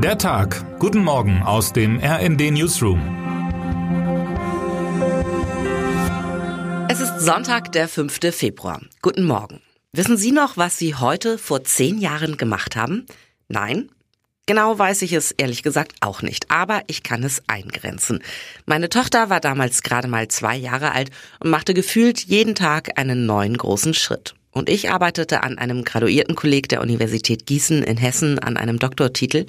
Der Tag. Guten Morgen aus dem RND Newsroom. Es ist Sonntag, der 5. Februar. Guten Morgen. Wissen Sie noch, was Sie heute vor zehn Jahren gemacht haben? Nein? Genau weiß ich es ehrlich gesagt auch nicht, aber ich kann es eingrenzen. Meine Tochter war damals gerade mal zwei Jahre alt und machte gefühlt jeden Tag einen neuen großen Schritt. Und ich arbeitete an einem Graduiertenkolleg der Universität Gießen in Hessen an einem Doktortitel,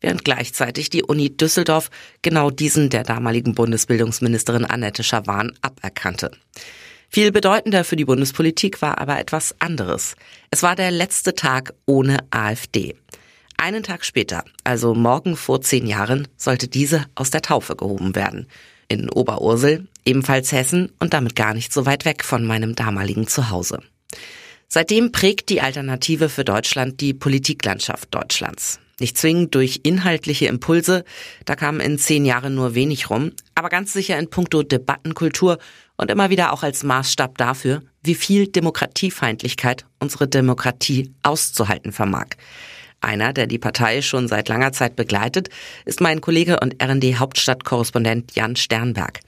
während gleichzeitig die Uni Düsseldorf genau diesen der damaligen Bundesbildungsministerin Annette Schawan aberkannte. Viel bedeutender für die Bundespolitik war aber etwas anderes. Es war der letzte Tag ohne AfD. Einen Tag später, also morgen vor zehn Jahren, sollte diese aus der Taufe gehoben werden. In Oberursel, ebenfalls Hessen und damit gar nicht so weit weg von meinem damaligen Zuhause. Seitdem prägt die Alternative für Deutschland die Politiklandschaft Deutschlands. Nicht zwingend durch inhaltliche Impulse, da kam in zehn Jahren nur wenig rum, aber ganz sicher in puncto Debattenkultur und immer wieder auch als Maßstab dafür, wie viel Demokratiefeindlichkeit unsere Demokratie auszuhalten vermag. Einer, der die Partei schon seit langer Zeit begleitet, ist mein Kollege und RND-Hauptstadtkorrespondent Jan Sternberg.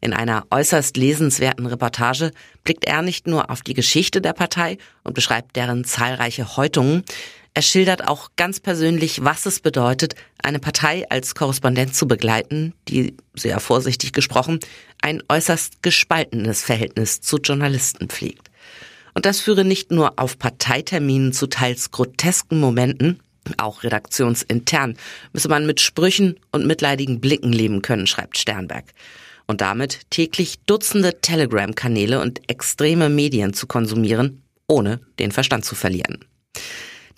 In einer äußerst lesenswerten Reportage blickt er nicht nur auf die Geschichte der Partei und beschreibt deren zahlreiche Häutungen, er schildert auch ganz persönlich, was es bedeutet, eine Partei als Korrespondent zu begleiten, die, sehr vorsichtig gesprochen, ein äußerst gespaltenes Verhältnis zu Journalisten pflegt. Und das führe nicht nur auf Parteiterminen zu teils grotesken Momenten, auch redaktionsintern müsse man mit Sprüchen und mitleidigen Blicken leben können, schreibt Sternberg. Und damit täglich Dutzende Telegram-Kanäle und extreme Medien zu konsumieren, ohne den Verstand zu verlieren.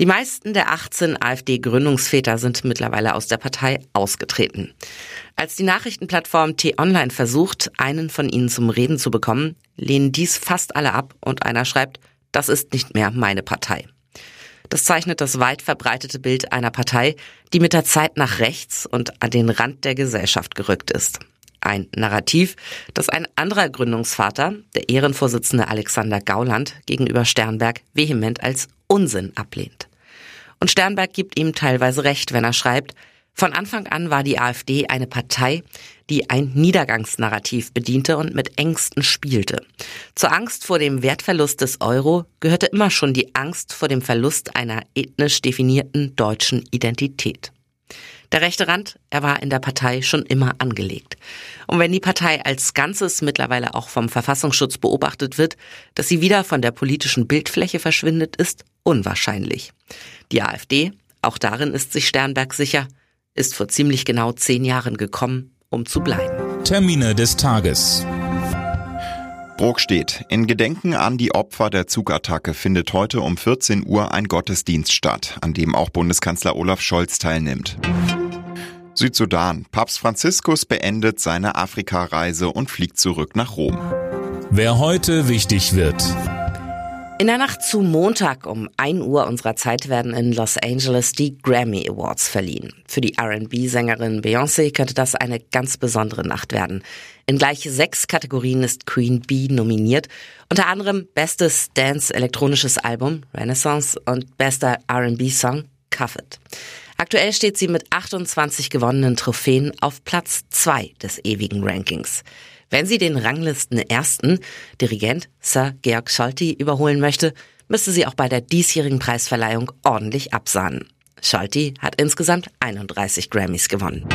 Die meisten der 18 AfD-Gründungsväter sind mittlerweile aus der Partei ausgetreten. Als die Nachrichtenplattform T-Online versucht, einen von ihnen zum Reden zu bekommen, lehnen dies fast alle ab und einer schreibt, das ist nicht mehr meine Partei. Das zeichnet das weit verbreitete Bild einer Partei, die mit der Zeit nach rechts und an den Rand der Gesellschaft gerückt ist. Ein Narrativ, das ein anderer Gründungsvater, der Ehrenvorsitzende Alexander Gauland, gegenüber Sternberg vehement als Unsinn ablehnt. Und Sternberg gibt ihm teilweise recht, wenn er schreibt, von Anfang an war die AfD eine Partei, die ein Niedergangsnarrativ bediente und mit Ängsten spielte. Zur Angst vor dem Wertverlust des Euro gehörte immer schon die Angst vor dem Verlust einer ethnisch definierten deutschen Identität. Der rechte Rand, er war in der Partei schon immer angelegt. Und wenn die Partei als Ganzes mittlerweile auch vom Verfassungsschutz beobachtet wird, dass sie wieder von der politischen Bildfläche verschwindet, ist unwahrscheinlich. Die AfD, auch darin ist sich Sternberg sicher, ist vor ziemlich genau zehn Jahren gekommen, um zu bleiben. Termine des Tages. Bruck steht. In Gedenken an die Opfer der Zugattacke findet heute um 14 Uhr ein Gottesdienst statt, an dem auch Bundeskanzler Olaf Scholz teilnimmt. Südsudan. Papst Franziskus beendet seine Afrikareise und fliegt zurück nach Rom. Wer heute wichtig wird. In der Nacht zu Montag um 1 Uhr unserer Zeit werden in Los Angeles die Grammy Awards verliehen. Für die R&B-Sängerin Beyoncé könnte das eine ganz besondere Nacht werden. In gleich sechs Kategorien ist Queen Bee nominiert, unter anderem bestes Dance-elektronisches Album Renaissance und bester R&B-Song Cuff It. Aktuell steht sie mit 28 gewonnenen Trophäen auf Platz 2 des ewigen Rankings. Wenn sie den Ranglisten ersten Dirigent Sir Georg Scholti überholen möchte, müsste sie auch bei der diesjährigen Preisverleihung ordentlich absahnen. Scholti hat insgesamt 31 Grammys gewonnen.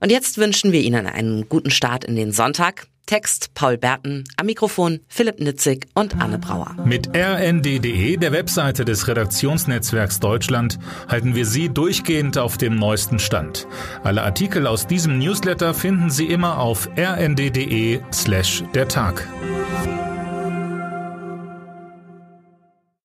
Und jetzt wünschen wir Ihnen einen guten Start in den Sonntag. Text Paul Berten, am Mikrofon Philipp Nitzig und Anne Brauer. Mit rnd.de, der Webseite des Redaktionsnetzwerks Deutschland, halten wir Sie durchgehend auf dem neuesten Stand. Alle Artikel aus diesem Newsletter finden Sie immer auf rnd.de slash der Tag.